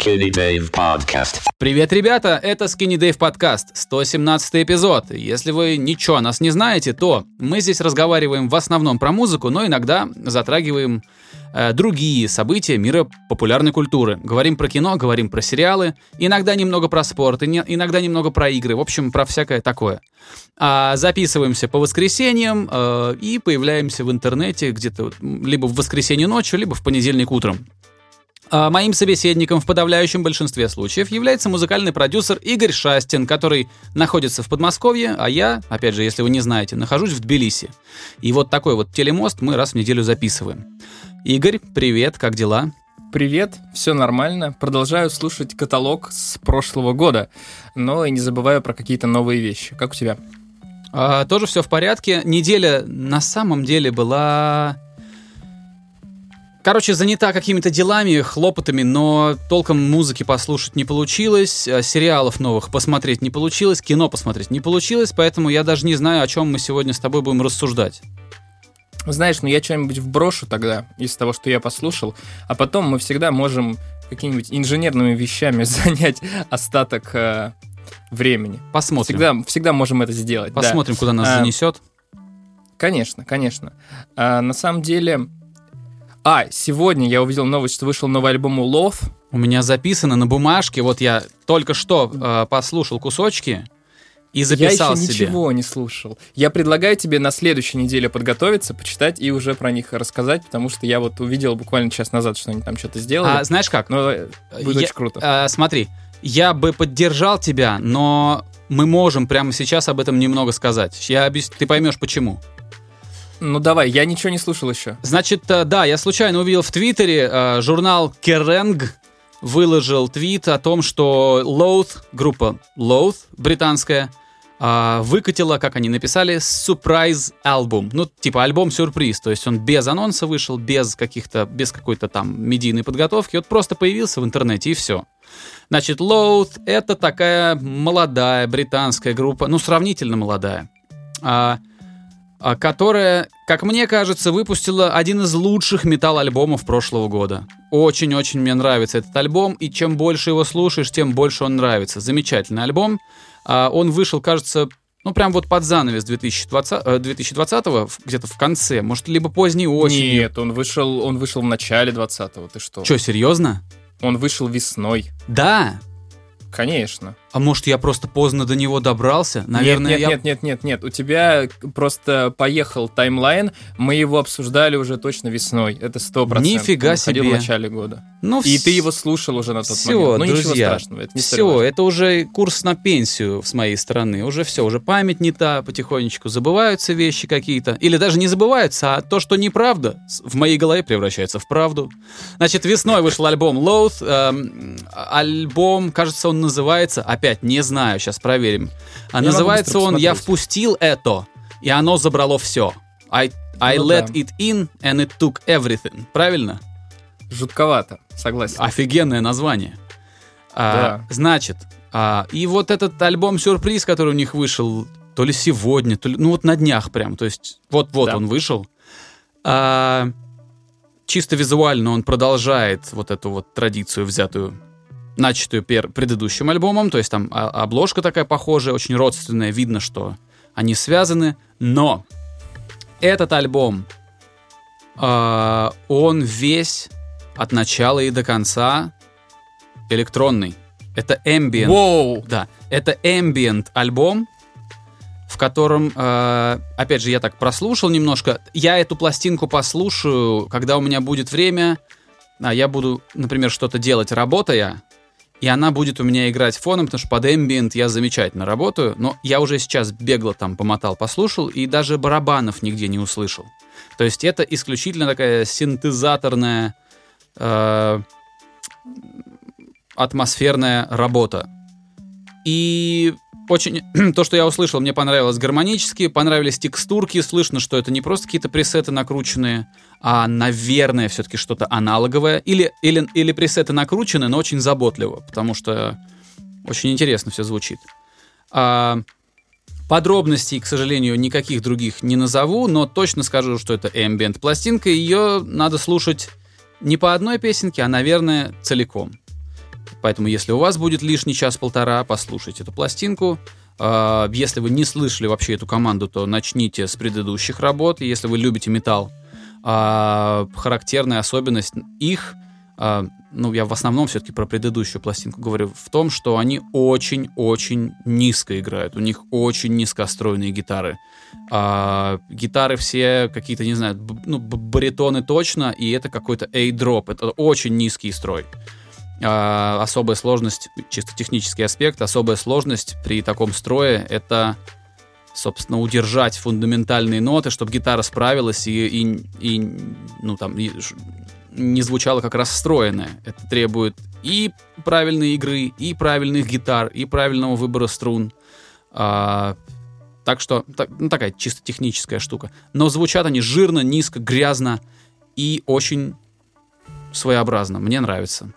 Skinny Dave Podcast. Привет, ребята! Это Skinny Dave Podcast, 117 эпизод. Если вы ничего о нас не знаете, то мы здесь разговариваем в основном про музыку, но иногда затрагиваем э, другие события мира популярной культуры. Говорим про кино, говорим про сериалы, иногда немного про спорт, иногда немного про игры, в общем, про всякое такое. А, записываемся по воскресеньям э, и появляемся в интернете где-то либо в воскресенье ночью, либо в понедельник утром. А Моим собеседником в подавляющем большинстве случаев является музыкальный продюсер Игорь Шастин, который находится в Подмосковье, а я, опять же, если вы не знаете, нахожусь в Тбилиси. И вот такой вот телемост мы раз в неделю записываем. Игорь, привет, как дела? Привет, все нормально. Продолжаю слушать каталог с прошлого года, но и не забываю про какие-то новые вещи. Как у тебя? А, тоже все в порядке. Неделя на самом деле была... Короче, занята какими-то делами, хлопотами, но толком музыки послушать не получилось, а, сериалов новых посмотреть не получилось, кино посмотреть не получилось, поэтому я даже не знаю, о чем мы сегодня с тобой будем рассуждать. Знаешь, ну я что-нибудь вброшу тогда из того, что я послушал, а потом мы всегда можем какими-нибудь инженерными вещами занять остаток э, времени. Посмотрим. Всегда, всегда можем это сделать. да. Посмотрим, куда нас А, занесет. Конечно, конечно. А, на самом деле... А, сегодня я увидел новость, что вышел новый альбом у Love. У меня записано на бумажке, вот я только что э, послушал кусочки и записал я еще себе. ничего не слушал. Я предлагаю тебе на следующей неделе подготовиться, почитать и уже про них рассказать, потому что я вот увидел буквально час назад, что они там что-то сделали. А знаешь как? Но э, будет Я- очень круто. А, смотри, я бы поддержал тебя, но мы можем прямо сейчас об этом немного сказать. Я объяс- Ты поймешь почему. Ну давай, я ничего не слушал еще. Значит, э, да, я случайно увидел в Твиттере э, журнал Керенг выложил твит о том, что Loath, группа Loath британская, э, выкатила, как они написали, surprise альбом. Ну, типа альбом-сюрприз. То есть он без анонса вышел, без каких-то, без какой-то там медийной подготовки. Вот просто появился в интернете и все. Значит, Loath — это такая молодая британская группа, ну, сравнительно молодая, а, которая, как мне кажется, выпустила один из лучших металл-альбомов прошлого года. Очень-очень мне нравится этот альбом, и чем больше его слушаешь, тем больше он нравится. Замечательный альбом. А, Он вышел, кажется, ну, прям вот под занавес 2020, э, 2020 в- где-то в конце, может, либо поздней осенью. Нет, он вышел, он вышел в начале 20-го, ты что? Че, серьезно? Он вышел весной. Да. Конечно. А может, я просто поздно до него добрался? Наверное, нет, я... нет, нет, нет, нет. У тебя просто поехал таймлайн. Мы его обсуждали уже точно весной. Это сто процентов. Нифига себе. в начале года. Ну, И вс- ты его слушал уже на тот Все, момент. Ну ничего друзья, страшного. Это не все, важно. это уже курс на пенсию с моей стороны. Уже все, уже память не та, потихонечку забываются вещи какие-то. Или даже не забываются, а то, что неправда, в моей голове превращается в правду. Значит, весной вышел альбом Loath. эм, альбом, кажется, он называется, опять не знаю, сейчас проверим. А могу называется он «Я впустил это, и оно забрало все». I, I Ну let да. it in and it took everything. Правильно? Жутковато, согласен. Офигенное название. А, Да. Значит, а, и вот этот альбом-сюрприз, который у них вышел то ли сегодня, то ли, ну вот на днях прям, то есть вот-вот Да. он вышел. А, чисто визуально он продолжает вот эту вот традицию, взятую, начатую пер- предыдущим альбомом, то есть там а- обложка такая похожая, очень родственная, видно, что они связаны, но этот альбом, а, он весь от начала и до конца электронный. Это ambient. Воу! Да, это ambient альбом, в котором, э, опять же, я так прослушал немножко. Я эту пластинку послушаю, когда у меня будет время. А я буду, например, что-то делать, работая, и она будет у меня играть фоном, потому что под ambient я замечательно работаю. Но я уже сейчас бегло там помотал, послушал, и даже барабанов нигде не услышал. То есть это исключительно такая синтезаторная э, атмосферная работа. И очень то, что я услышал, мне понравилось гармонически, понравились текстурки, слышно, что это не просто какие-то пресеты накрученные, а, наверное, все-таки что-то аналоговое. Или, или, или пресеты накручены, но очень заботливо, потому что очень интересно все звучит. А, подробностей, к сожалению, никаких других не назову, но точно скажу, что это ambient пластинка, ее надо слушать не по одной песенке, а, наверное, целиком. Поэтому, если у вас будет лишний час-полтора, послушайте эту пластинку. А, Если вы не слышали вообще эту команду, то начните с предыдущих работ. Если вы любите металл, а, характерная особенность их, а, ну, я в основном все-таки про предыдущую пластинку говорю, в том, что они очень-очень низко играют. У них очень низкостроенные гитары. Гитары все какие-то, не знаю, ну, баритоны точно, и это какой-то A-дроп. Это очень низкий строй. А, особая сложность, чисто технический аспект, особая сложность при таком строе — это собственно, удержать фундаментальные ноты, чтобы гитара справилась и, и, и, ну, там, и не звучала как расстроенная. Это требует и правильной игры, и правильных гитар, и правильного выбора струн. А, так что, так- ну, такая чисто техническая штука. Но звучат они жирно, низко, грязно и очень своеобразно. Мне нравится.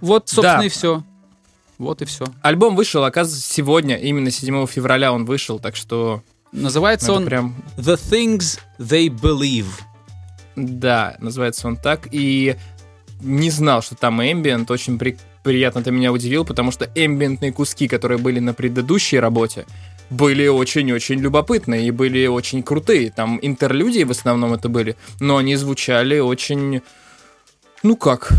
Вот, собственно, Да. и все. Вот и все. Альбом вышел, оказывается, сегодня, именно 7 февраля он вышел, так что Называется он прям... The Things They Believe. Да, называется он так. И не знал, что там эмбиент. Очень при- приятно ты меня удивил, потому что эмбиентные куски, которые были на предыдущей работе, были очень-очень любопытные и были очень крутые. Там интерлюдии в основном это были, но они звучали очень... Ну как?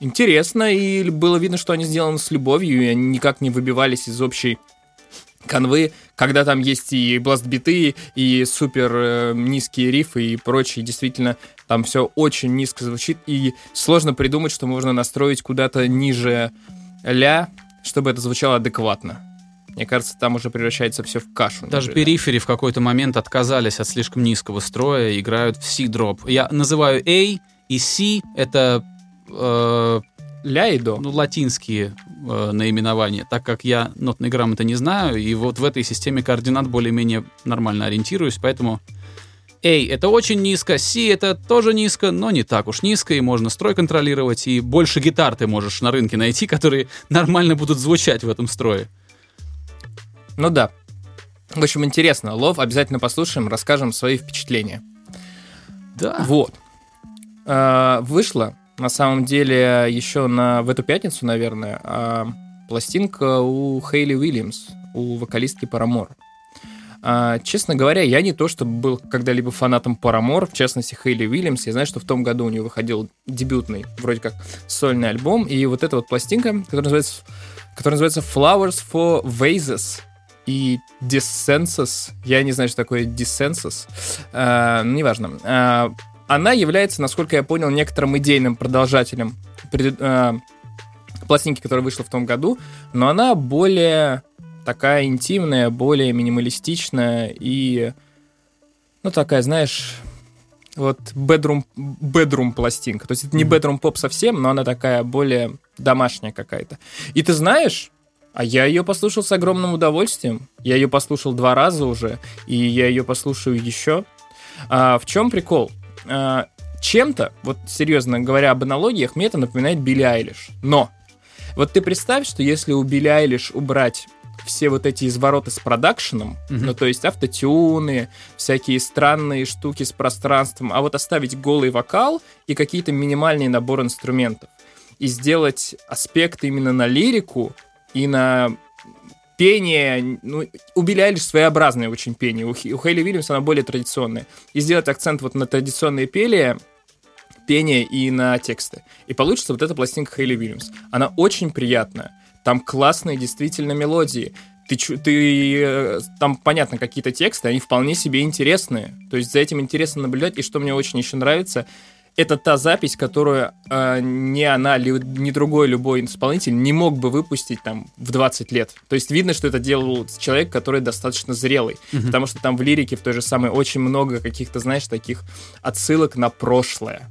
Интересно, и было видно, что они сделаны с любовью, и они никак не выбивались из общей канвы, когда там есть и бластбиты, и супер э, низкие рифы и прочее. Действительно, там все очень низко звучит, и сложно придумать, что можно настроить куда-то ниже ля, чтобы это звучало адекватно. Мне кажется, там уже превращается все в кашу. Даже ниже ля. перифери в какой-то момент отказались от слишком низкого строя играют в C-дроп. Я называю A и C — это э, Ля и до. ну, латинские э, наименования, так как я нотной грамоты не знаю, и вот в этой системе координат более-менее нормально ориентируюсь, поэтому A — это очень низко, C — это тоже низко, но не так уж низко, и можно строй контролировать, и больше гитар ты можешь на рынке найти, которые нормально будут звучать в этом строе. Ну да. В общем, интересно. Лов обязательно послушаем, расскажем свои впечатления. Да. Вот. А, Вышла, на самом деле, еще на, в эту пятницу, наверное, а, пластинка у Хейли Уильямс, у вокалистки Парамор. А, честно говоря, я не то, чтобы был когда-либо фанатом Парамор, в частности, Хейли Уильямс. Я знаю, что в том году у нее выходил дебютный, вроде как, сольный альбом. И вот эта вот пластинка, которая называется, которая называется Flowers for Vases и Dissensus. Я не знаю, что такое Dissensus. А, неважно. А, она является, насколько я понял, некоторым идейным продолжателем пред- а, пластинки, которая вышла в том году, но она более такая интимная, более минималистичная и, ну, такая, знаешь, вот bedroom, bedroom пластинка. То есть это не bedroom поп совсем, но она такая более домашняя какая-то. И ты знаешь, а я ее послушал с огромным удовольствием. Я ее послушал два раза уже, и я ее послушаю еще. А, в чем прикол? А, чем-то, вот серьезно говоря об аналогиях, мне это напоминает Билли Айлиш. Но вот ты представь, что если у Билли Айлиш убрать все вот эти извороты с продакшеном, Мгм. ну то есть автотюны, всякие странные штуки с пространством, а вот оставить голый вокал и какие-то минимальные набор инструментов и сделать аспект именно на лирику и на пение, ну, у Билли Айлиш своеобразное очень пение, у, у Хейли Уильямс оно более традиционное. И сделать акцент вот на традиционные пение, пение и на тексты. И получится вот эта пластинка Хейли Уильямс. Она очень приятная. Там классные действительно мелодии. Ты, ты, э, там, понятно, какие-то тексты, они вполне себе интересные. То есть за этим интересно наблюдать. И что мне очень еще нравится, это та запись, которую э, ни она, ни другой любой исполнитель не мог бы выпустить там в 20 лет. То есть видно, что это делал человек, который достаточно зрелый. Мгм. Потому что там в лирике в той же самой очень много каких-то, знаешь, таких отсылок на прошлое.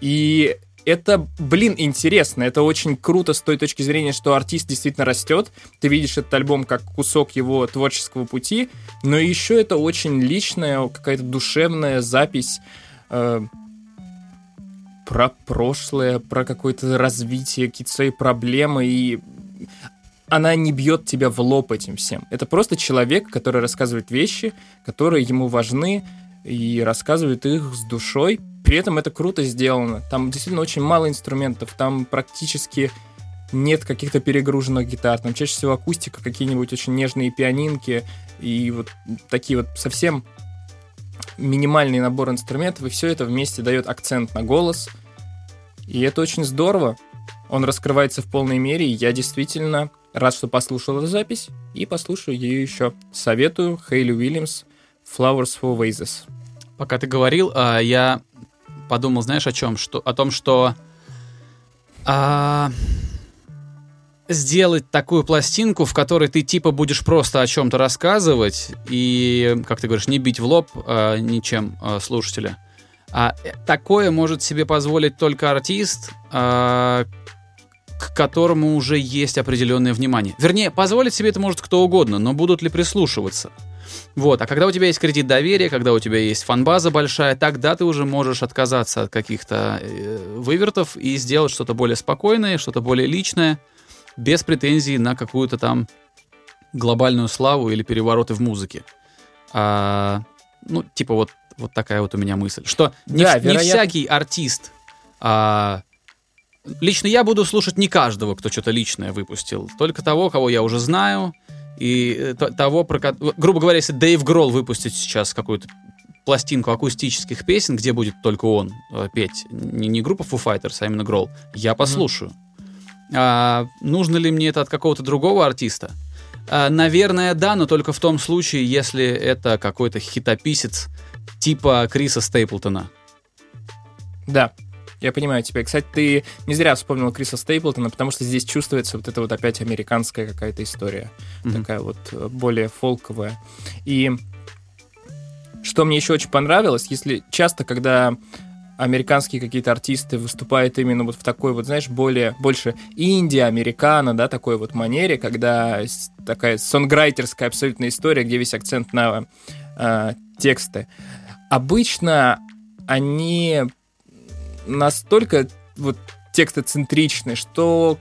И это, блин, интересно. Это очень круто с той точки зрения, что артист действительно растет. Ты видишь этот альбом как кусок его творческого пути, но еще это очень личная, какая-то душевная запись э, про прошлое, про какое-то развитие, какие-то свои проблемы, и она не бьет тебя в лоб этим всем. Это просто человек, который рассказывает вещи, которые ему важны, и рассказывает их с душой, при этом это круто сделано. Там действительно очень мало инструментов, там практически нет каких-то перегруженных гитар, там чаще всего акустика, какие-нибудь очень нежные пианинки и вот такие вот совсем минимальный набор инструментов, и все это вместе дает акцент на голос. И это очень здорово. Он раскрывается в полной мере, и я действительно рад, что послушал эту запись, и послушаю ее еще. Советую Хейли Уильямс «Flowers for Vases». Пока ты говорил, а, я подумал, знаешь, о чем? Что, о том, что а, сделать такую пластинку, в которой ты типа будешь просто о чем-то рассказывать и, как ты говоришь, не бить в лоб а, ничем а, слушателя. А такое может себе позволить только артист, а, к которому уже есть определенное внимание. Вернее, позволить себе это может кто угодно, но будут ли прислушиваться? Вот, а когда у тебя есть кредит доверия, когда у тебя есть фанбаза большая, тогда ты уже можешь отказаться от каких-то э, вывертов и сделать что-то более спокойное, что-то более личное, без претензий на какую-то там глобальную славу или перевороты в музыке. А, ну, типа вот, вот такая вот у меня мысль. Что не, Да, в- не всякий артист... а, лично я буду слушать не каждого, кто что-то личное выпустил. Только того, кого я уже знаю. И э, того, про грубо говоря, если Дэйв Гролл выпустит сейчас какую-то пластинку акустических песен, где будет только он э, петь, не, не группа Foo Fighters, а именно Гролл, я послушаю. А, нужно ли мне это от какого-то другого артиста? А, наверное, да, но только в том случае, если это какой-то хитописец типа Криса Стейплтона. Да, я понимаю тебя. Кстати, ты не зря вспомнил Криса Стейплтона, потому что здесь чувствуется вот эта вот опять американская какая-то история. Мгм. Такая вот э, более фолковая. И что мне еще очень понравилось, если часто, когда американские какие-то артисты выступают именно вот в такой вот, знаешь, более, больше Индия, американо, да, такой вот манере, когда такая сонграйтерская абсолютно история, где весь акцент на э, тексты. Обычно они настолько вот текстоцентричны, что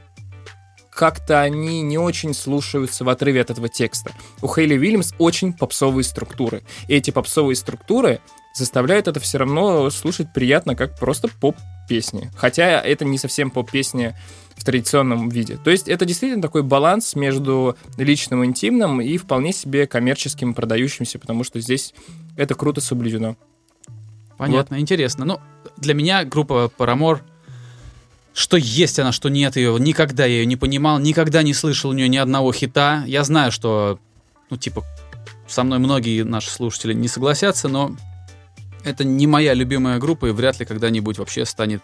как-то они не очень слушаются в отрыве от этого текста. У Хейли Уильямс очень попсовые структуры. И эти попсовые структуры заставляют это все равно слушать приятно, как просто поп-песни. Хотя это не совсем поп-песни в традиционном виде. То есть это действительно такой баланс между личным, интимным и вполне себе коммерческим, продающимся, потому что здесь это круто соблюдено. Понятно, интересно. Ну, для меня группа Paramore, что есть она, что нет ее, никогда я ее не понимал, никогда не слышал у нее ни одного хита. Я знаю, что, ну, типа, со мной многие наши слушатели не согласятся, но это не моя любимая группа и вряд ли когда-нибудь вообще станет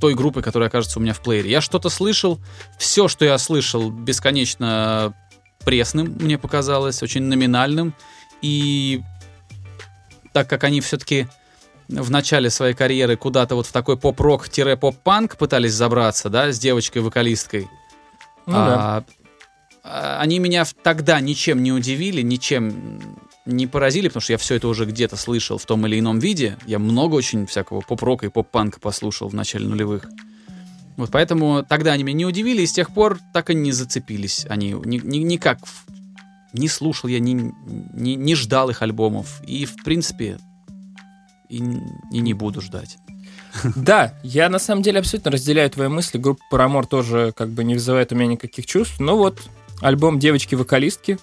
той группой, которая окажется у меня в плеере. Я что-то слышал, все, что я слышал, бесконечно пресным, мне показалось, очень номинальным. И так как они все-таки в начале своей карьеры куда-то вот в такой поп-рок-поп-панк пытались забраться, да, с девочкой-вокалисткой, Ну да. а, а, они меня тогда ничем не удивили, ничем не поразили, потому что я все это уже где-то слышал в том или ином виде. Я много очень всякого поп-рока и поп-панка послушал в начале нулевых. Вот поэтому тогда они меня не удивили, и с тех пор так и не зацепились они. Ни- ни- никак не слушал я, не, не, не ждал их альбомов. И, в принципе, и, и не буду ждать. Да, я на самом деле абсолютно разделяю твои мысли. Группа Paramore тоже как бы не вызывает у меня никаких чувств. Но вот альбом девочки-вокалистки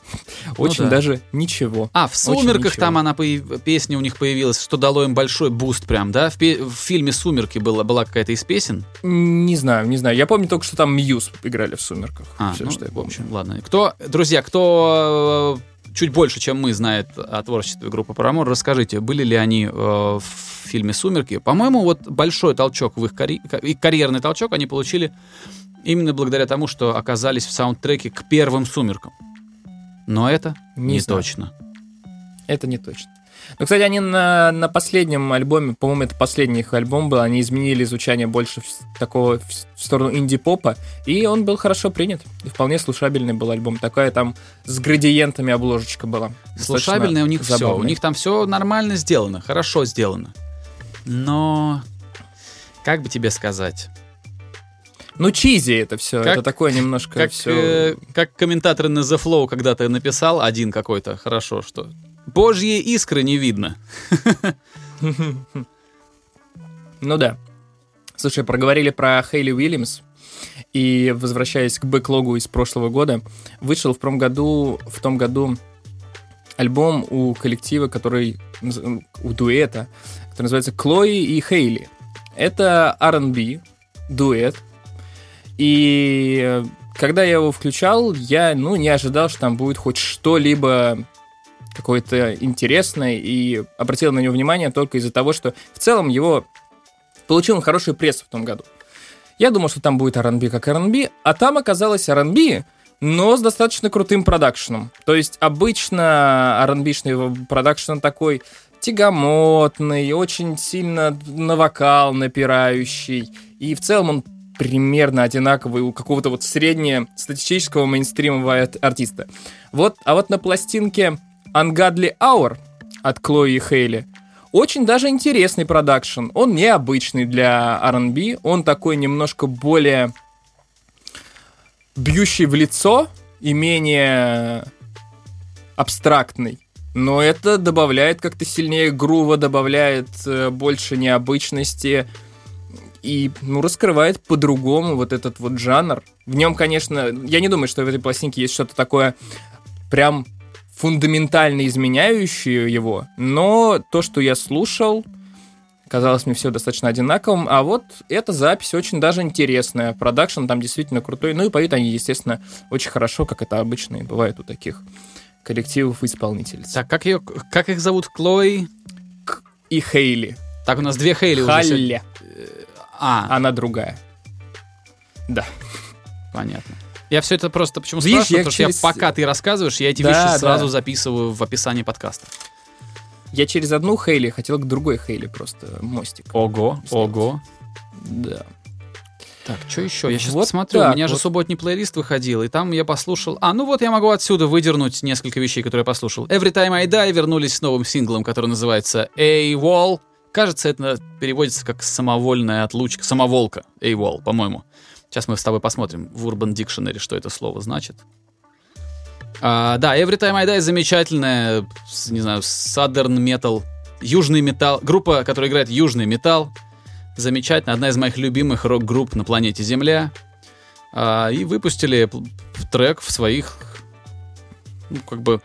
очень да. даже ничего. А, в «Сумерках» там она, песня у них появилась, что дало им большой буст прям, да? В, в фильме «Сумерки» была, была какая-то из песен. Не знаю, не знаю. Я помню только, что там Muse играли в «Сумерках». А, Всё, ну, что я в помню. общем, ладно. Кто, друзья, кто э, чуть больше, чем мы, знает о творчестве группы Paramore, расскажите, были ли они э, в фильме «Сумерки»? По-моему, вот большой толчок в их карьерный толчок они получили именно благодаря тому, что оказались в саундтреке к первым «Сумеркам». Но это не, Не знаю. точно. Это не точно. Ну, кстати, они на, на последнем альбоме, по-моему, это последний их альбом был, они изменили звучание больше в такого в, сторону инди-попа, и он был хорошо принят. И вполне слушабельный был альбом. Такая там с градиентами обложечка была. Слушабельное у них все. У забавная. них там все нормально сделано, хорошо сделано. Но, как бы тебе сказать, Ну, чизи это все. Как- это такое немножко как, все... э, как комментатор на The Flow когда-то написал, один какой-то, хорошо, что «Божьи искры не видно». Ну да. Слушай, проговорили про Хейли Уильямс. И возвращаясь к бэклогу из прошлого года, вышел в том году, в том году альбом у коллектива, который у дуэта, который называется Клои и Хейли. Это R&B дуэт. И когда я его включал, я ну, не ожидал, что там будет хоть что-либо какое-то интересное, и обратил на него внимание только из-за того, что в целом его получил он хорошую прессу в том году. Я думал, что там будет R&B как R&B, а там оказалось R&B, но с достаточно крутым продакшеном. То есть обычно R&B-шный продакшн такой тягомотный, очень сильно на вокал напирающий. И в целом он примерно одинаковый у какого-то вот среднего статистического мейнстримового артиста. Вот, а вот на пластинке Ungodly Hour от Клои и Хейли очень даже интересный продакшн. Он необычный для R&B, он такой немножко более бьющий в лицо и менее абстрактный. Но это добавляет как-то сильнее грува, добавляет э, больше необычности и, ну, раскрывает по-другому вот этот вот жанр. В нем, конечно, я не думаю, что в этой пластинке есть что-то такое прям фундаментально изменяющее его, но то, что я слушал, казалось мне все достаточно одинаковым, а вот эта запись очень даже интересная, продакшн там действительно крутой, ну и поют они, естественно, очень хорошо, как это обычно и бывает у таких коллективов и исполнительниц. Так, как, ее, как их зовут? Клой? И Хейли. Так, у нас две Хейли Халле. уже. А. Она другая. Да. Понятно. Я все это просто почему Видишь, спрашиваю, я потому через- что я, пока ты рассказываешь, я эти Да, вещи да. сразу записываю в описании подкаста. Я через одну Хейли хотел к другой Хейли просто мостик. Ого, ого. Да. Так, что еще? Я сейчас Вот посмотрю. так У меня же вот. субботний плейлист выходил, и там я послушал... А, ну вот я могу отсюда выдернуть несколько вещей, которые я послушал. Every Time I Die вернулись с новым синглом, который называется A-Wall. Кажется, это переводится как самовольная отлучка, самоволка. A-Wall, по-моему. Сейчас мы с тобой посмотрим в Urban Dictionary, что это слово значит. А, да, Every Time I Die замечательная, не знаю, Southern Metal, южный металл, группа, которая играет южный металл, замечательно, одна из моих любимых рок-групп на планете Земля. А, и выпустили трек в своих, ну, как бы,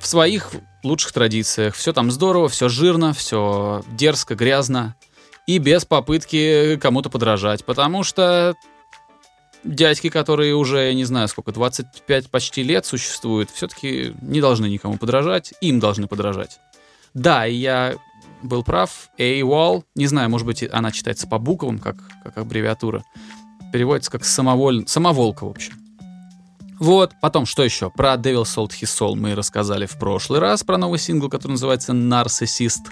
в своих лучших традициях. Все там здорово, все жирно, все дерзко, грязно. И без попытки кому-то подражать. Потому что дядьки, которые уже, я не знаю, сколько, 25 почти лет существуют, все-таки не должны никому подражать, им должны подражать. Да, я был прав. AWOL, не знаю, может быть, она читается по буквам, как, как аббревиатура. Переводится как самоволь... самоволка, в общем. Вот, потом, что еще? Про Devil Sold His Soul мы рассказали в прошлый раз, про новый сингл, который называется Narcissist.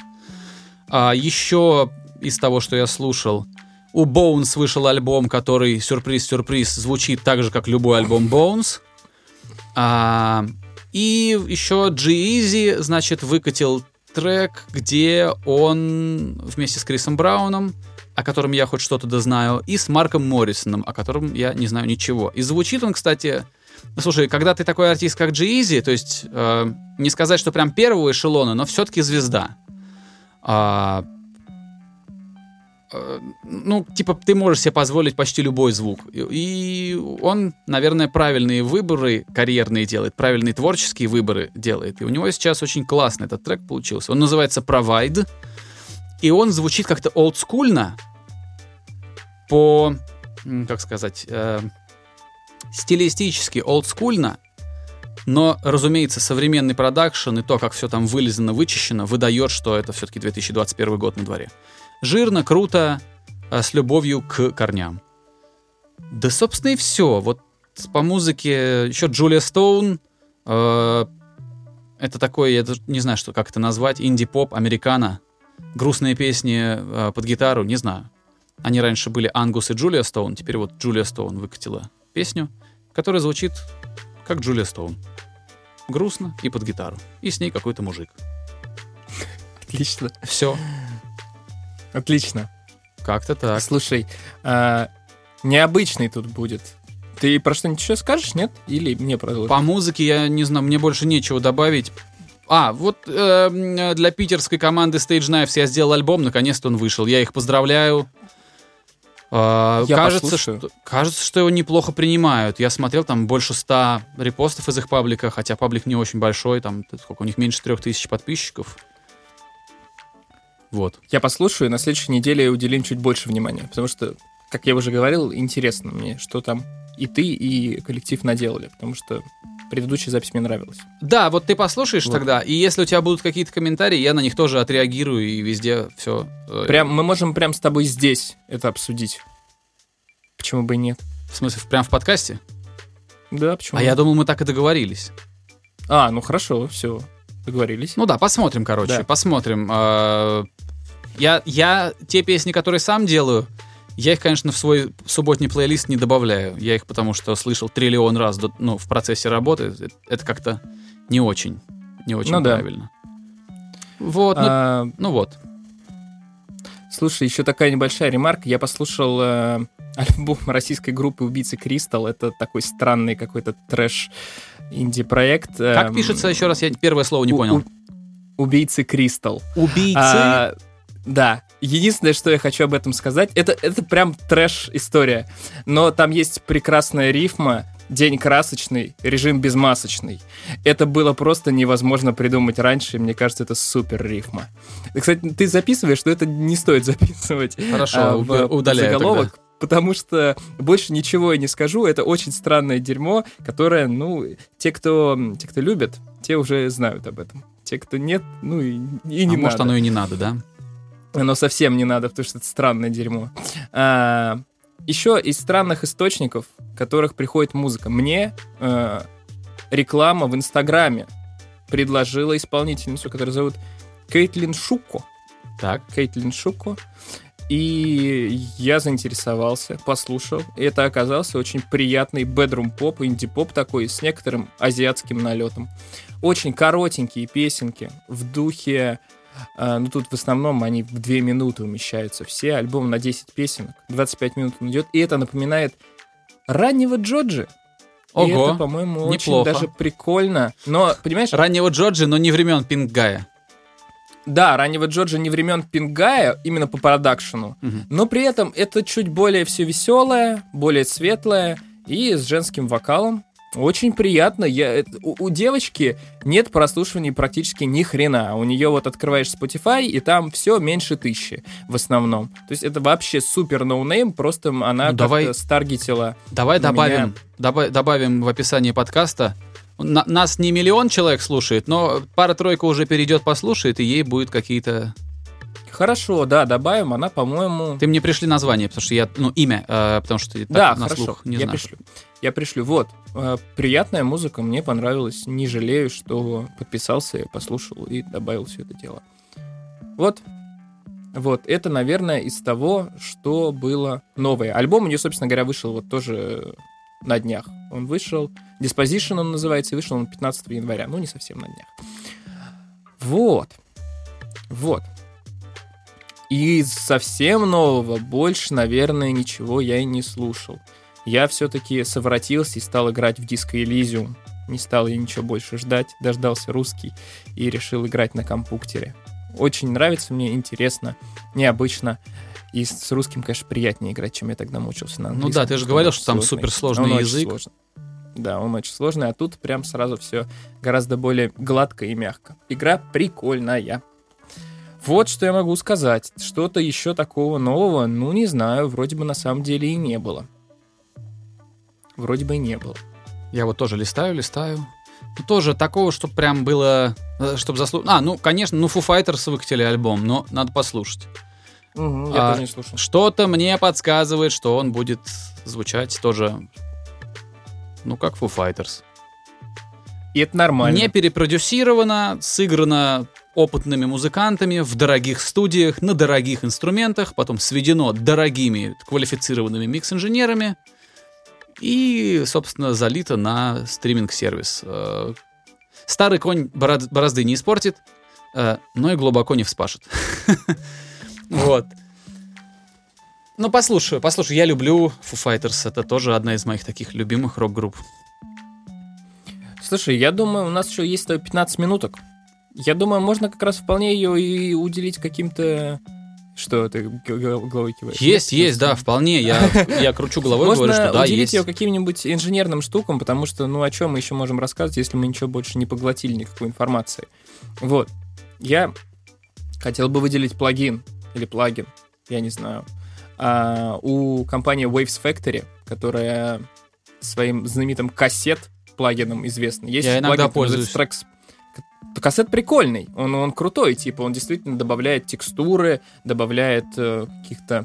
А еще из того, что я слушал, у Bones вышел альбом, который, сюрприз-сюрприз, звучит так же, как любой альбом Bones. А, и еще G-Eazy, значит, выкатил трек, где он вместе с Крисом Брауном, о котором я хоть что-то да знаю, и с Марком Моррисоном, о котором я не знаю ничего. И звучит он, кстати... Слушай, когда ты такой артист, как G-Eazy, то есть э, не сказать, что прям первого эшелона, но все-таки звезда. А, э, ну, типа, ты можешь себе позволить почти любой звук. И- он, наверное, правильные выборы карьерные делает, правильные творческие выборы делает. И у него сейчас очень классный этот трек получился. Он называется Provide. И он звучит как-то олдскульно по, как сказать, э, стилистически олдскульно, но, разумеется, современный продакшн и то, как все там вылезано, вычищено, выдает, что это все-таки 2021 год на дворе. Жирно, круто, а с любовью к корням. Да, собственно, и все. Вот по музыке еще Джулия Стоун. э, это такой, я не знаю, что, как это назвать, инди-поп, американо. Грустные песни э, под гитару, не знаю. Они раньше были Ангус и Джулия Стоун, теперь вот Джулия Стоун выкатила песню, которая звучит как Джулия Стоун. Грустно и под гитару. И с ней какой-то мужик. Отлично. Все. Отлично. Как-то так. Слушай, а, необычный тут будет. Ты про что-нибудь еще скажешь, нет? Или мне продолжить? По музыке я не знаю, мне больше нечего добавить. А, вот э, для питерской команды Stage Knives я сделал альбом, наконец-то он вышел. Я их поздравляю. Э, Я кажется, послушаю. что, кажется, что его неплохо принимают. Я смотрел, там больше ста репостов из их паблика, хотя паблик не очень большой, там сколько, у них меньше трех тысяч подписчиков. Вот. Я послушаю, и на следующей неделе уделим чуть больше внимания, потому что, как я уже говорил, интересно мне, что там и ты, и коллектив наделали, потому что предыдущая запись мне нравилась. Да, вот ты послушаешь Вот. тогда, и если у тебя будут какие-то комментарии, я на них тоже отреагирую и везде все. Прям, мы можем прям с тобой здесь это обсудить. Почему бы и нет? В смысле, прям в подкасте? Да, почему? А я думал, мы так и договорились. А, ну хорошо, все, договорились. Ну да, посмотрим, короче, Да. посмотрим. А, Я, я те песни, которые сам делаю, я их, конечно, в свой субботний плейлист не добавляю. Я их потому что слышал триллион раз до- ну, в процессе работы. Это, это как-то не очень, не очень Ну да. правильно. Вот, ну, А, ну вот. Слушай, еще такая небольшая ремарка. Я послушал э, альбом российской группы Убийцы Кристалл. Это такой странный какой-то трэш инди-проект. Как Эм, пишется еще раз? Я первое слово не у- понял. у- Убийцы Кристалл. Убийцы. А, да. Единственное, что я хочу об этом сказать, это, это прям трэш-история. Но там есть прекрасная рифма, день красочный, режим безмасочный. Это было просто невозможно придумать раньше, и мне кажется, это супер рифма. Кстати, ты записываешь, что это не стоит записывать Хорошо, а, в удаляю заголовок, потому что больше ничего я не скажу. Это очень странное дерьмо, которое, ну, те, кто, те, кто любят, те уже знают об этом. Те, кто нет, ну и, и не а может, надо. оно и не надо, да? Оно совсем не надо, потому что это странное дерьмо. А, еще из странных источников, которых приходит музыка. Мне э, реклама в Инстаграме предложила исполнительницу, которую зовут Кейтлин Шуко. Так. Кейтлин Шуко. И я заинтересовался, послушал. И это оказался очень приятный бедрум-поп, инди-поп такой, с некоторым азиатским налетом. Очень коротенькие песенки в духе... э, ну, тут в основном они в 2 минуты умещаются. Все альбом на 10 песенок. 25 минут он идет. И это напоминает раннего Джоджи. И Ого, это, по-моему, очень неплохо. даже прикольно. Но, понимаешь, Раннего Джорджи, но не времен Пингая. Да, раннего Джорджа не времен Пингая, именно по продакшену, Мгм. но при этом это чуть более все веселое, более светлое и с женским вокалом. Очень приятно. Я, это- у, у девочки нет прослушиваний практически ни хрена. У нее вот открываешь Spotify, и там все меньше тысячи в основном. То есть это вообще супер no name, просто она Ну, давай- стартегила. Давай добавим, меня- доба- добавим в описании подкаста. На- нас не миллион человек слушает, но пара-тройка уже перейдет, послушает, и ей будет какие-то... Хорошо, да, добавим. Она, по-моему... Ты мне пришли название, потому что я... Ну, имя, э, потому что я так Да, на хорошо. слух не я знаю. пришлю. Я пришлю. Вот. э, Приятная музыка, мне понравилась. Не жалею, что подписался, послушал и добавил все это дело. Вот. Вот, это, наверное, из того, что было новое. Альбом у нее, собственно говоря, вышел вот тоже на днях. Он вышел, Disposition он называется, и вышел он 15 января. Ну, не совсем на днях. Вот. Вот. И совсем нового больше, наверное, ничего я и не слушал. Я все-таки совратился и стал играть в Disco Elysium. Не стал я ничего больше ждать, дождался русский и решил играть на компьютере. Очень нравится мне, интересно, необычно. И с русским, конечно, приятнее играть, чем я тогда мучился на Ну английском. да, ты же говорил, что там сложный. суперсложный Он очень язык. сложный. Да, он очень сложный, а тут прям сразу все гораздо более гладко и мягко. Игра прикольная. Вот что я могу сказать. Что-то еще такого нового, ну, не знаю, вроде бы на самом деле и не было. Вроде бы и не было. Я вот тоже листаю, листаю. Ну, тоже такого, чтобы прям было... Чтобы заслужить... А, ну, конечно, ну, Foo Fighters выкатили альбом, но надо послушать. я А, тоже не слушал. Что-то мне подсказывает, что он будет звучать тоже... Ну, как Foo Fighters. И это нормально. Не перепродюсировано, сыграно опытными музыкантами в дорогих студиях, на дорогих инструментах, потом сведено дорогими квалифицированными микс-инженерами и, собственно, залито на стриминг-сервис. Э, Старый конь борозды не испортит, э, но и глубоко не вспашет. Вот. Ну, послушаю, послушаю. Я люблю Foo Fighters. Это тоже одна из моих таких любимых рок-групп. Слушай, я думаю, у нас еще есть 15 минуток. Я думаю, можно как раз вполне ее и уделить каким-то... Что ты головой киваешь? Есть, Нет? есть, да, вполне. Я, я кручу головой, Можно говорю, что да, есть. ее каким-нибудь инженерным штукам, потому что, ну, о чем мы еще можем рассказывать, если мы ничего больше не поглотили, никакой информации. Вот. Я хотел бы выделить плагин или плагин, я не знаю, а, у компании Waves Factory, которая своим знаменитым кассет плагином известна. Есть Я иногда плагин, называется Tracks- Кассет прикольный, он, он крутой, типа, он действительно добавляет текстуры, добавляет э, каких-то,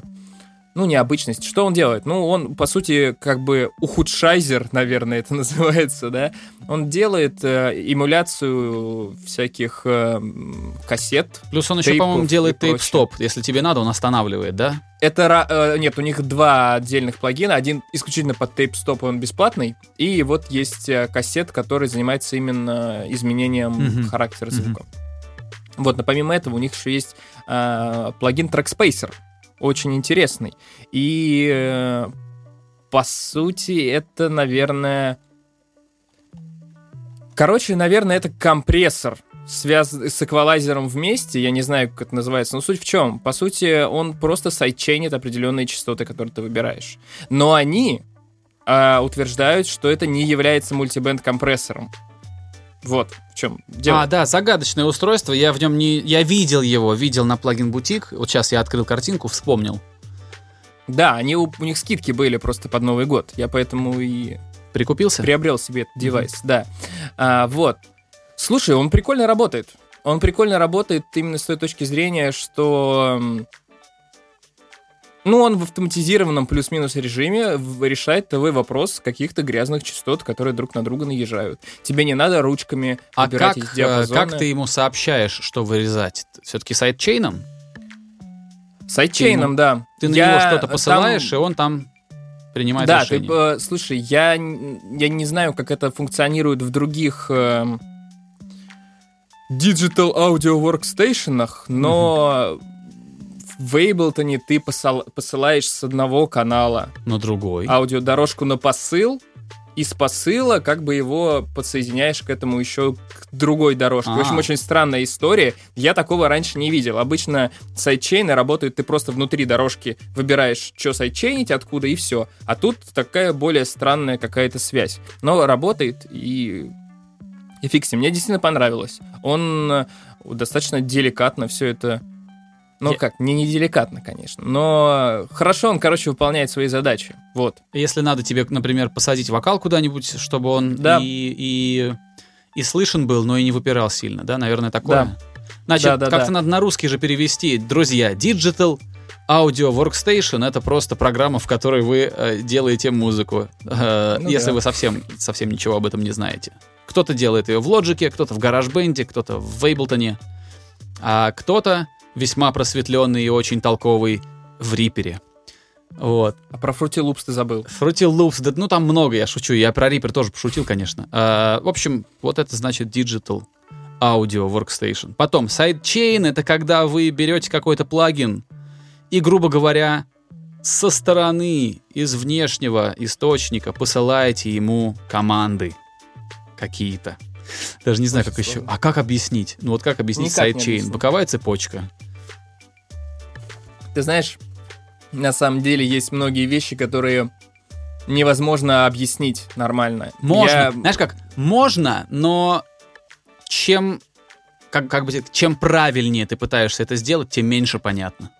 ну, необычностей. Что он делает? Ну, он, по сути, как бы ухудшайзер, наверное, это называется, да? Он делает э, эмуляцию всяких э, кассет. Плюс он еще, по-моему, делает тейп-стоп. Если тебе надо, он останавливает, да? Это, э, нет, у них два отдельных плагина. Один исключительно под тейп-стоп, он бесплатный. И вот есть э, кассет, который занимается именно изменением Мгм. характера звука. Вот, но помимо этого у них еще есть э, плагин Trackspacer. Очень интересный. И, э, по сути, это, наверное... Короче, наверное, это компрессор, связан с эквалайзером вместе, я не знаю, как это называется, но суть в чем? По сути, он просто сайдчейнит определенные частоты, которые ты выбираешь. Но они а, утверждают, что это не является мультибенд компрессором. Вот в чем дело. А, да, загадочное устройство. Я в нем не... Я видел его, видел на плагин бутик. Вот сейчас я открыл картинку, вспомнил. Да, они у, у них скидки были просто под Новый год. Я поэтому и Прикупился? приобрел себе этот девайс, да. А, вот. Слушай, он прикольно работает. Он прикольно работает именно с той точки зрения, что... Ну, он в автоматизированном плюс-минус режиме решает твой вопрос каких-то грязных частот, которые друг на друга наезжают. Тебе не надо ручками А выбирать как, из э, диапазона. как ты ему сообщаешь, что вырезать? Все-таки сайдчейном? Сайдчейном, да. Ты на Я него что-то там- посылаешь, и он там принимает Да, решение. э, слушай, я, я не знаю, как это функционирует в других эм, Digital Audio Workstation, но в Ableton ты посыл- посылаешь с одного канала На другой. аудиодорожку на посыл, и с посыла как бы его подсоединяешь к этому еще к другой дорожке. В общем, А. очень странная история. Я такого раньше не видел. Обычно сайдчейны работают, ты просто внутри дорожки выбираешь, что сайдчейнить, откуда, и все. А тут такая более странная какая-то связь. Но работает, и... И ним. Мне действительно понравилось. Он э, достаточно деликатно все это... Ну Я- как, не неделикатно, конечно, но хорошо он, короче, выполняет свои задачи. Вот. Если надо тебе, например, посадить вокал куда-нибудь, чтобы он Да. и, и, и слышен был, но и не выпирал сильно, да? Наверное, такое. Значит, Да, да, как-то да. надо на русский же перевести. Друзья, Digital Audio Workstation — это просто программа, в которой вы э, делаете музыку, э, Ну если да. вы совсем, совсем ничего об этом не знаете. Кто-то делает ее в Logic, кто-то в GarageBand, кто-то в Ableton, а кто-то весьма просветленный и очень толковый в Reaper. Вот. А про Fruity Loops ты забыл. Fruity Loops, да, ну там много, я шучу. Я про Reaper тоже пошутил, конечно. А, в общем, вот это значит Digital Audio Workstation. Потом, Sidechain — это когда вы берете какой-то плагин и, грубо говоря, со стороны, из внешнего источника посылаете ему команды какие-то. Даже не знаю, как Очень еще. сложно. А как объяснить? Ну вот как объяснить сайдчейн? Боковая цепочка. Ты знаешь, на самом деле есть многие вещи, которые невозможно объяснить нормально. Можно. Я- Знаешь как? Можно, но чем как, как бы чем правильнее ты пытаешься это сделать, тем меньше понятно.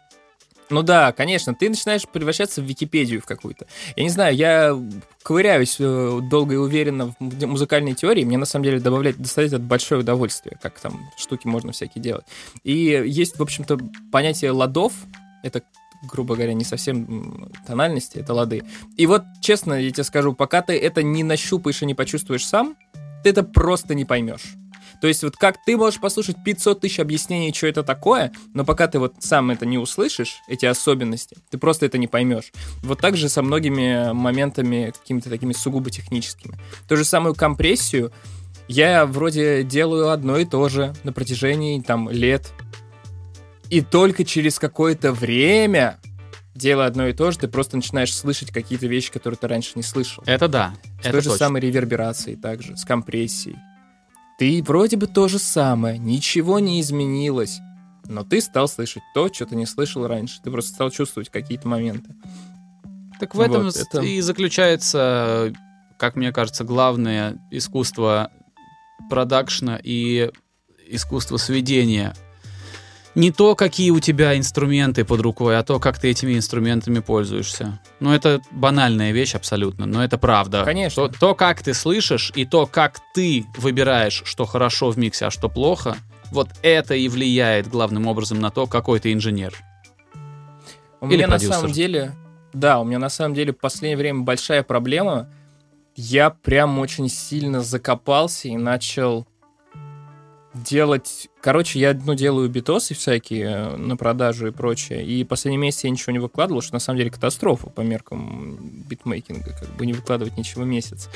Ну да, конечно, ты начинаешь превращаться в Википедию в какую-то. Я не знаю, я ковыряюсь э, долго и уверенно в му- музыкальной теории, мне на самом деле добавляет, доставляет это большое удовольствие, как там штуки можно всякие делать. И есть, в общем-то, понятие ладов, это грубо говоря, не совсем тональности, это лады. И вот, честно, я тебе скажу, пока ты это не нащупаешь и не почувствуешь сам, ты это просто не поймешь. То есть вот как ты можешь послушать 500 тысяч объяснений, что это такое, но пока ты вот сам это не услышишь, эти особенности, ты просто это не поймешь. Вот так же со многими моментами какими-то такими сугубо техническими. Ту же самую компрессию я вроде делаю одно и то же на протяжении там лет. И только через какое-то время, делая одно и то же, ты просто начинаешь слышать какие-то вещи, которые ты раньше не слышал. Это да. С это той же точно. самой реверберацией также, с компрессией. Ты вроде бы то же самое, ничего не изменилось, но ты стал слышать то, что ты не слышал раньше. Ты просто стал чувствовать какие-то моменты. Так в этом Вот, это- и заключается, как мне кажется, главное искусство продакшна и искусство сведения. Не то, какие у тебя инструменты под рукой, а то, как ты этими инструментами пользуешься. Ну, это банальная вещь абсолютно, но это правда. Конечно. То, то, как ты слышишь, и то, как ты выбираешь, что хорошо в миксе, а что плохо, вот это и влияет главным образом на то, какой ты инженер. У Или меня на продюсер. самом деле, да, у меня на самом деле в последнее время большая проблема. Я прям очень сильно закопался и начал делать... Короче, я, ну, делаю битосы всякие э, на продажу и прочее. И последний месяц я ничего не выкладывал, что на самом деле катастрофа по меркам битмейкинга. Как бы не выкладывать ничего месяц.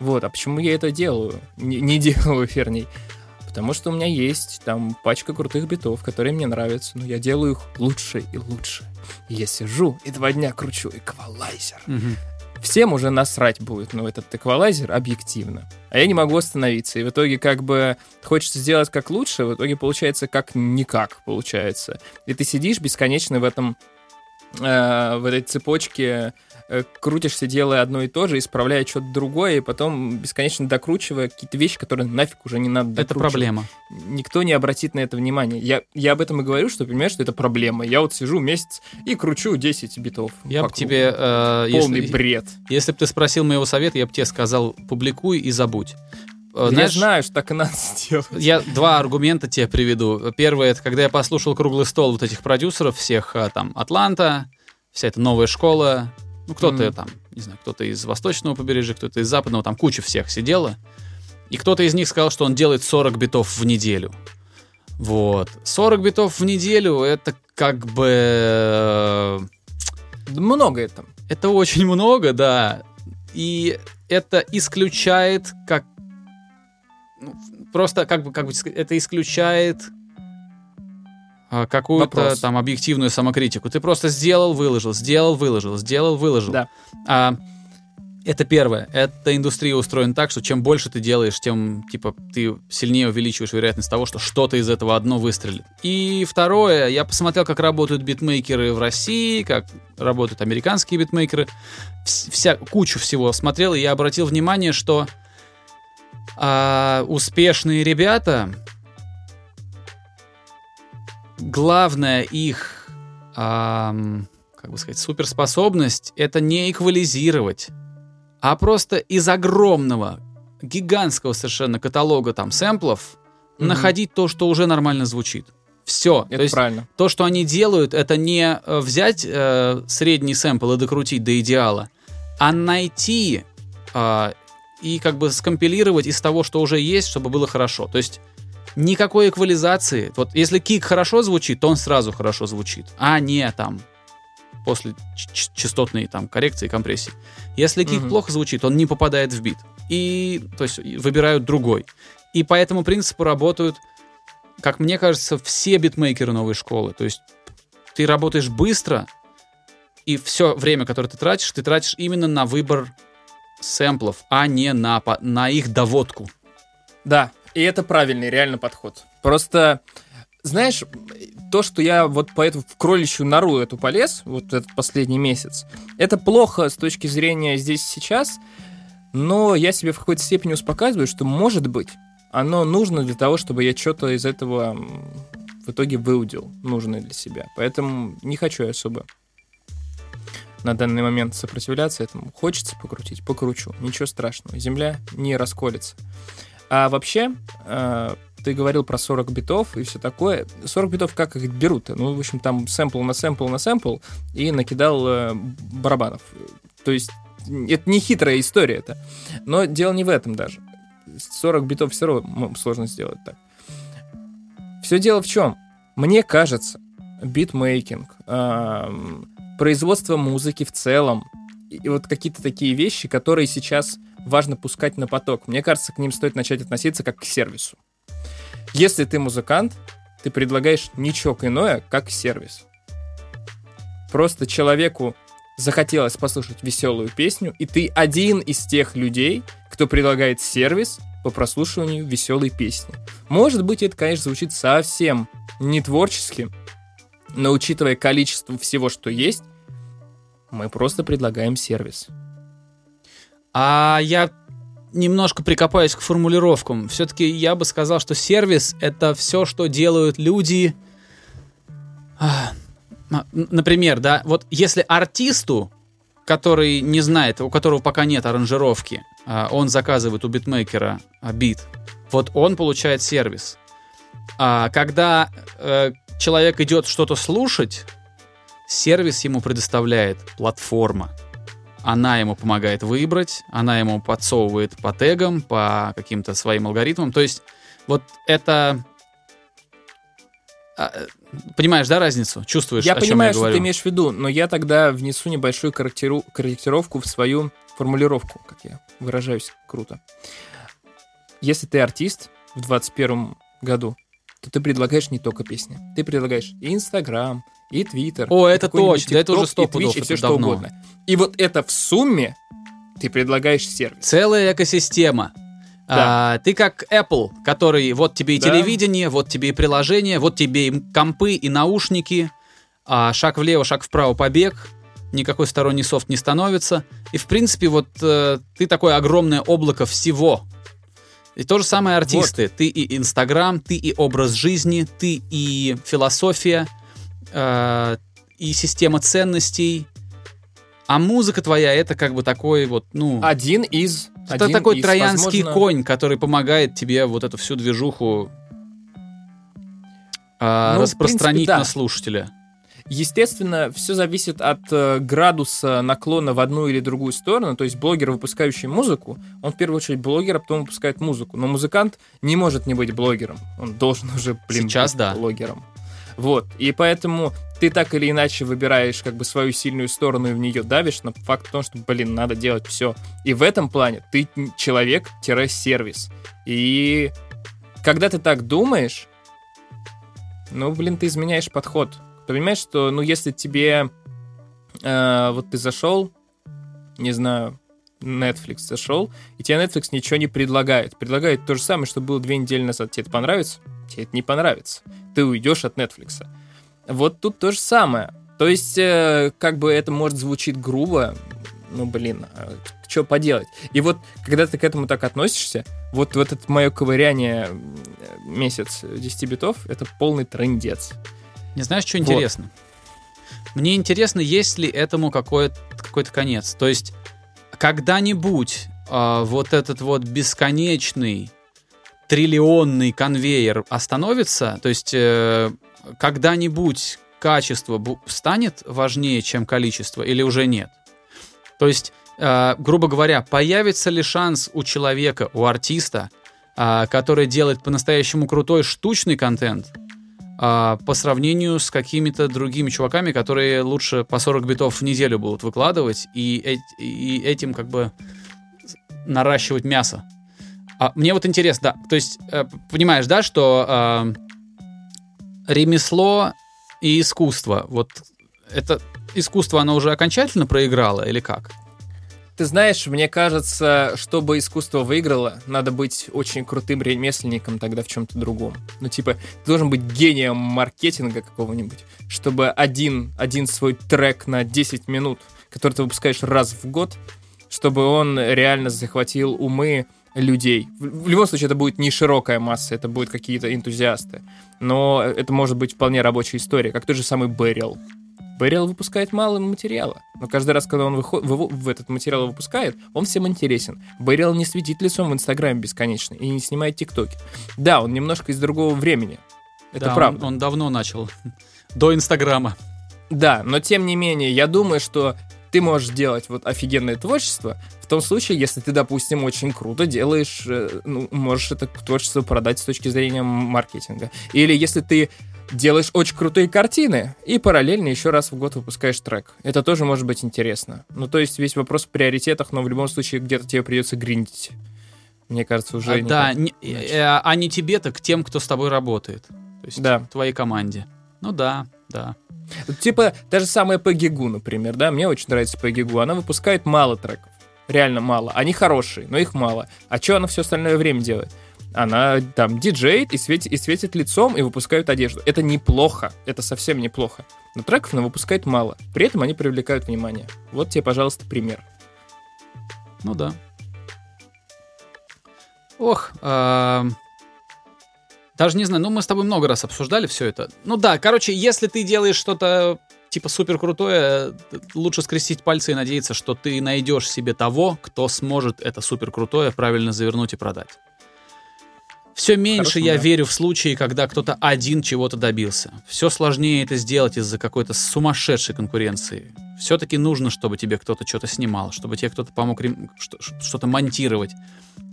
Вот, а почему я это делаю? Не, не делаю, вернее. Потому что у меня есть там пачка крутых битов, которые мне нравятся, но я делаю их лучше и лучше. И я сижу и два дня кручу эквалайзер. Всем уже насрать будет, ну, этот эквалайзер объективно. А я не могу остановиться. И в итоге как бы хочется сделать как лучше, в итоге получается как никак получается. И ты сидишь бесконечно в этом э, в этой цепочке э, крутишься, делая одно и то же, исправляя что-то другое, и потом бесконечно докручивая какие-то вещи, которые нафиг уже не надо Это докручивать проблема. никто не обратит на это внимание. Я, я об этом и говорю, что понимаешь, что это проблема. Я вот сижу месяц и кручу 10 битов. Я бы тебе, э, Полный если, бред. если бы ты спросил моего совета, я бы тебе сказал, публикуй и забудь. Э, я знаешь, знаю, что так и надо сделать. Я два аргумента тебе приведу. Первое, это когда я послушал круглый стол вот этих продюсеров всех, а, там, Атланта, вся эта новая школа, ну, кто-то Мгм. там, не знаю, кто-то из восточного побережья, кто-то из западного, там куча всех сидела. И кто-то из них сказал, что он делает 40 битов в неделю. Вот. 40 битов в неделю, это как бы... э, Много это. Это очень много, да. И это исключает как... просто как бы, как бы это исключает а, какую-то там объективную самокритику. Ты просто сделал, выложил, сделал, выложил, сделал, выложил. Да. А, это первое. Эта индустрия устроена так, что чем больше ты делаешь, тем типа ты сильнее увеличиваешь вероятность того, что что-то из этого одно выстрелит. И второе, я посмотрел, как работают битмейкеры в России, как работают американские битмейкеры, Вс- вся кучу всего смотрел, и я обратил внимание, что а, успешные ребята, главная их, ам, как бы сказать, суперспособность это не эквализировать, а просто из огромного, гигантского совершенно каталога там сэмплов Мгм. находить то, что уже нормально звучит. Все. Это То есть правильно. то, что они делают, это не э, взять э, средний сэмпл и докрутить до идеала, а найти а, и как бы скомпилировать из того, что уже есть, чтобы было хорошо. То есть никакой эквализации. Вот если кик хорошо звучит, то он сразу хорошо звучит, а не там после частотной там коррекции компрессии. Если кик Мгм. плохо звучит, он не попадает в бит. И, то есть, выбирают другой. И по этому принципу работают, как мне кажется, все битмейкеры новой школы. То есть ты работаешь быстро, и все время, которое ты тратишь, ты тратишь именно на выбор сэмплов, а не на, на их доводку. Да, и это правильный реально подход. Просто, знаешь, то, что я вот по эту в кроличью нору эту полез, вот этот последний месяц, это плохо с точки зрения здесь сейчас, но я себе в какой-то степени успокаиваю, что, может быть, оно нужно для того, чтобы я что-то из этого в итоге выудил, нужное для себя. Поэтому не хочу я особо на данный момент сопротивляться этому. Хочется покрутить, покручу. Ничего страшного. Земля не расколется. А вообще, э, ты говорил про 40 битов и все такое. 40 битов как их берут? Ну, в общем, там сэмпл на сэмпл на сэмпл и накидал э, барабанов. То есть это не хитрая история это. Но дело не в этом даже. 40 битов все равно сложно сделать так. Все дело в чем? Мне кажется, битмейкинг, эм, производство музыки в целом, и вот какие-то такие вещи, которые сейчас важно пускать на поток. Мне кажется, к ним стоит начать относиться как к сервису. Если ты музыкант, ты предлагаешь ничего иное, как сервис. Просто человеку захотелось послушать веселую песню, и ты один из тех людей, кто предлагает сервис по прослушиванию веселой песни. Может быть, это, конечно, звучит совсем не творчески, но учитывая количество всего, что есть, мы просто предлагаем сервис. А я немножко прикопаюсь к формулировкам. Все-таки я бы сказал, что сервис — это все, что делают люди... А, например, да, вот если артисту, который не знает, у которого пока нет аранжировки, а, он заказывает у битмейкера а, бит, вот он получает сервис. А когда э, человек идет что-то слушать, сервис ему предоставляет платформа. Она ему помогает выбрать, она ему подсовывает по тегам, по каким-то своим алгоритмам. То есть вот это... А, понимаешь, да, разницу? Чувствуешь, я о понимаю, чем я что говорю? ты имеешь в виду, но я тогда внесу небольшую корректиру- корректировку в свою формулировку, как я выражаюсь круто. Если ты артист в 21 году, то ты предлагаешь не только песни. Ты предлагаешь и Инстаграм, и Твиттер. О, и это точно, да это уже TikTok, сто и Twitch, и все что давно. угодно. И вот это в сумме ты предлагаешь сервис. Целая экосистема. Да. А, ты как Apple, который вот тебе и Да. телевидение, вот тебе и приложение, вот тебе и компы, и наушники, а шаг влево, шаг вправо, побег, никакой сторонний софт не становится. И в принципе вот э, ты такое огромное облако всего. И то же самое артисты. Ты и Инстаграм, ты и образ жизни, ты и философия, э, и система ценностей. А музыка твоя это как бы такой вот, ну... Один из... Это один такой из, троянский возможно, конь, который помогает тебе вот эту всю движуху а, Ну, распространить принципе, да. на слушателя. Естественно, все зависит от э, градуса наклона в одну или другую сторону. То есть блогер, выпускающий музыку, он в первую очередь блогер, а потом выпускает музыку. Но музыкант не может не быть блогером. Он должен уже, блин, Сейчас быть да. блогером. Вот. И поэтому ты так или иначе выбираешь как бы свою сильную сторону и в нее давишь, но факт в том, что, блин, надо делать все. И в этом плане ты человек-сервис. И когда ты так думаешь, ну, блин, ты изменяешь подход. Понимаешь, что, ну, если тебе... э, вот ты зашел, не знаю, Netflix зашел, и тебе Netflix ничего не предлагает. Предлагает то же самое, что было две недели назад. Тебе это понравится? Тебе это не понравится. Ты уйдешь от Netflix. Вот тут то же самое. То есть, э, как бы это может звучит грубо, ну, блин, что поделать? И вот, когда ты к этому так относишься, вот, вот это мое ковыряние месяц 10 битов, это полный трендец. Не знаешь, что Вот. интересно? Мне интересно, есть ли этому какой-то какой-то конец. То есть, когда-нибудь а, вот этот вот бесконечный триллионный конвейер остановится, то есть э, когда-нибудь качество станет важнее, чем количество, или уже нет? То есть, э, грубо говоря, появится ли шанс у человека, у артиста, а, который делает по-настоящему крутой штучный контент, по сравнению с какими-то другими чуваками, которые лучше по 40 битов в неделю будут выкладывать и, и этим как бы наращивать мясо. А мне вот интересно, да, то есть э, понимаешь, да, что э, ремесло и искусство, вот это искусство, оно уже окончательно проиграло или как? Ты знаешь, мне кажется, чтобы искусство выиграло, надо быть очень крутым ремесленником тогда в чем-то другом. Ну, типа, ты должен быть гением маркетинга какого-нибудь, чтобы один, один свой трек на 10 минут, который ты выпускаешь раз в год, чтобы он реально захватил умы людей. В, любом случае, это будет не широкая масса, это будут какие-то энтузиасты. Но это может быть вполне рабочая история, как тот же самый Берил. Берил выпускает мало материала, но каждый раз, когда он выход- в, в этот материал выпускает, он всем интересен. Берил не светит лицом в Инстаграме бесконечно и не снимает ТикТоки. Да, он немножко из другого времени. Это Да, он- правда. Он, давно начал. До Инстаграма. Да, но тем не менее, я думаю, что ты можешь делать вот офигенное творчество в том случае, если ты, допустим, очень круто делаешь, э, ну, можешь это творчество продать с точки зрения маркетинга. Или если ты делаешь очень крутые картины и параллельно еще раз в год выпускаешь трек. Это тоже может быть интересно. Ну, то есть весь вопрос в приоритетах, но в любом случае где-то тебе придется гриндить. Мне кажется, уже А, да, не- иначе. э, а не тебе, так тем, кто с тобой работает. То есть Да. твоей команде. Ну да, да. Типа, та же самая Пегигу, например, да, мне очень нравится Пегигу, она выпускает мало треков. реально мало. Они хорошие, но их мало. А что она все остальное время делает? Она там диджеет и светит, и светит лицом и выпускает одежду. Это неплохо, это совсем неплохо. Но треков она выпускает мало. При этом они привлекают внимание. Вот тебе, пожалуйста, пример. Ну да. Ох, а, даже не знаю, ну мы с тобой много раз обсуждали все это. Ну да, короче, если ты делаешь что-то типа супер крутое, лучше скрестить пальцы и надеяться, что ты найдешь себе того, кто сможет это супер крутое правильно завернуть и продать. Все меньше Хорошо, я да. верю в случаи, когда кто-то один чего-то добился. Все сложнее это сделать из-за какой-то сумасшедшей конкуренции. Все-таки нужно, чтобы тебе кто-то что-то снимал, чтобы тебе кто-то помог рем- что- что-то монтировать,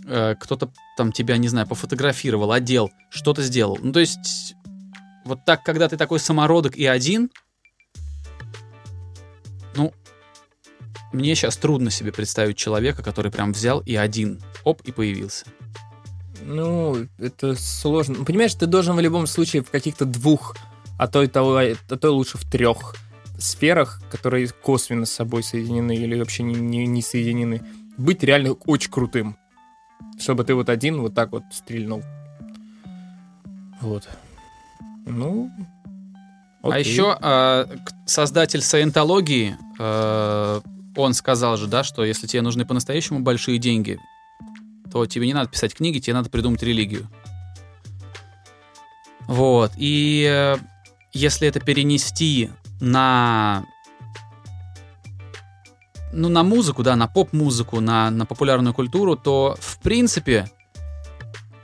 э, кто-то там тебя, не знаю, пофотографировал, одел, что-то сделал. Ну, то есть, вот так, когда ты такой самородок и один, ну, мне сейчас трудно себе представить человека, который прям взял и один, оп, и появился. Ну, это сложно. Ну, Понимаешь, ты должен в любом случае в каких-то двух, а то и того, а то и лучше в трех сферах, которые косвенно с собой соединены или вообще не, не, не соединены, быть реально очень крутым. Чтобы ты вот один вот так вот стрельнул. Вот. Ну, А окей. еще а, к- создатель саентологии, э, он сказал же, да, что если тебе нужны по-настоящему большие деньги, то тебе не надо писать книги, тебе надо придумать религию. Вот. И э, если это перенести на ну, на музыку, да, на поп-музыку, на, на популярную культуру, то, в принципе,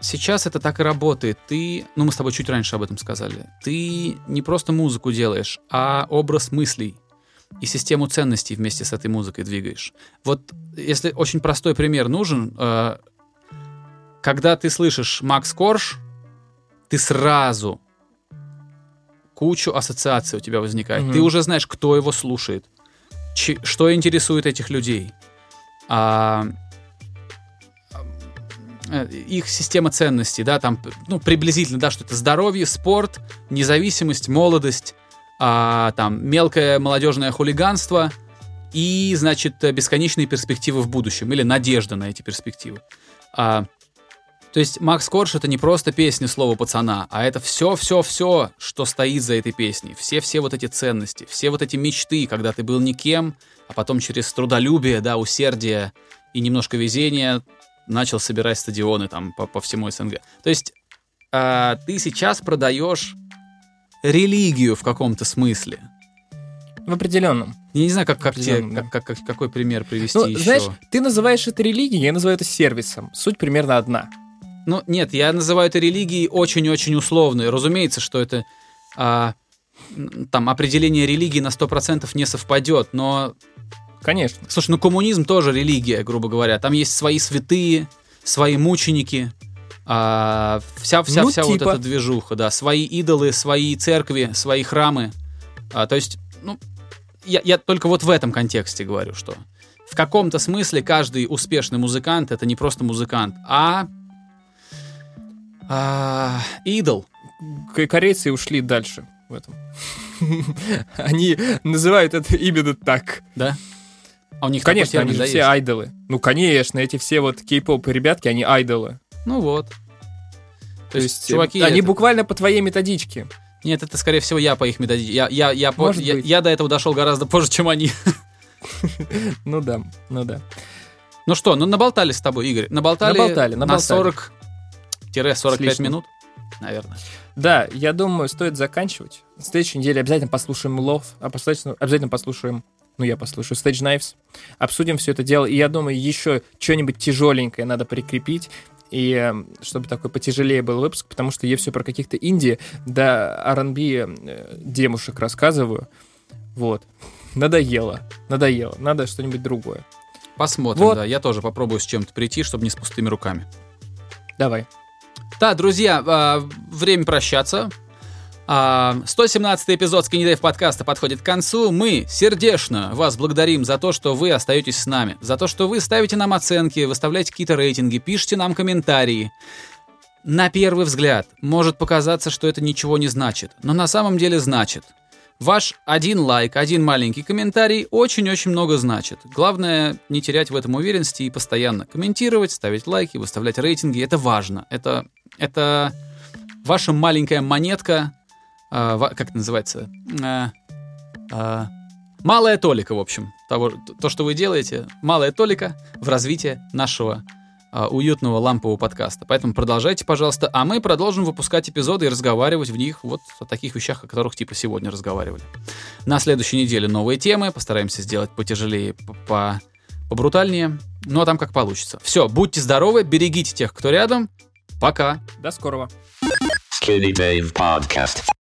сейчас это так и работает. Ты, ну, мы с тобой чуть раньше об этом сказали, ты не просто музыку делаешь, а образ мыслей и систему ценностей вместе с этой музыкой двигаешь. Вот если очень простой пример нужен, э, когда ты слышишь Макс Корж, ты сразу кучу ассоциаций у тебя возникает. Мгм. Ты уже знаешь, кто его слушает, чи- что интересует этих людей. А, э, их система ценностей, да, там, ну, приблизительно, да, что это здоровье, спорт, независимость, молодость, а, там, мелкое молодежное хулиганство и, значит, бесконечные перспективы в будущем или надежда на эти перспективы. А, то есть Макс Корж это не просто песня слова пацана, а это все-все-все, что стоит за этой песней. Все-все вот эти ценности, все вот эти мечты, когда ты был никем, а потом через трудолюбие, да, усердие и немножко везения начал собирать стадионы там по, по всему СНГ. То есть а, ты сейчас продаешь религию в каком-то смысле. В определенном. Я не знаю, как, как тебе, Определенно, как, как- какой пример привести Ну, еще. знаешь, ты называешь это религией, я называю это сервисом. Суть примерно одна. Ну, нет, я называю это религией очень-очень условной. Разумеется, что это а, там определение религии на 100% не совпадет, но, Конечно. слушай, ну коммунизм тоже религия, грубо говоря. Там есть свои святые, свои мученики, а, вся, вся, Ну, вся вот типа. эта движуха, да, свои идолы, свои церкви, свои храмы. А, то есть, ну, я, я только вот в этом контексте говорю, что в каком-то смысле каждый успешный музыкант это не просто музыкант, а, а, идол. Корейцы ушли дальше в этом. Они называют это именно так. Да? А у них конечно, они же все айдолы. Ну, конечно, эти все вот кей-поп ребятки, они айдолы. Ну вот. То, есть, э, чуваки, они буквально по твоей методичке. Нет, это скорее всего я по их методичке. Я, я, я, по, я, я до этого дошел гораздо позже, чем они. Ну да, ну да. Ну что, ну наболтали с тобой, Игорь. Наболтали, наболтали, наболтали. на 40 45 минут, наверное. Да, я думаю, стоит заканчивать. В следующей неделе обязательно послушаем Лов, а послушаем, обязательно послушаем ну, я послушаю, Stage Knives. Обсудим все это дело. И я думаю, еще что-нибудь тяжеленькое надо прикрепить. И эм, чтобы такой потяжелее был выпуск, потому что я все про каких-то Индии, да R&B э, девушек рассказываю. Вот. Надоело. Надоело. Надо что-нибудь другое. Посмотрим, вот. да. Я тоже попробую с чем-то прийти, чтобы не с пустыми руками. Давай. Да, друзья, а, время прощаться. А, 117 эпизод Dave подкаста подходит к концу. Мы сердечно вас благодарим за то, что вы остаетесь с нами, за то, что вы ставите нам оценки, выставляете какие-то рейтинги, пишите нам комментарии. На первый взгляд может показаться, что это ничего не значит, но на самом деле значит. Ваш один лайк, один маленький комментарий очень-очень много значит. Главное не терять в этом уверенности и постоянно комментировать, ставить лайки, выставлять рейтинги. Это важно. Это, это ваша маленькая монетка, э, как это называется? Э, э, малая толика, в общем, того, то, что вы делаете, малая толика в развитии нашего уютного лампового подкаста. Поэтому продолжайте, пожалуйста, а мы продолжим выпускать эпизоды и разговаривать в них вот о таких вещах, о которых типа сегодня разговаривали. На следующей неделе новые темы, постараемся сделать потяжелее, по побрутальнее, ну а там как получится. Все, будьте здоровы, берегите тех, кто рядом. Пока. До скорого. Skinny Dave Podcast.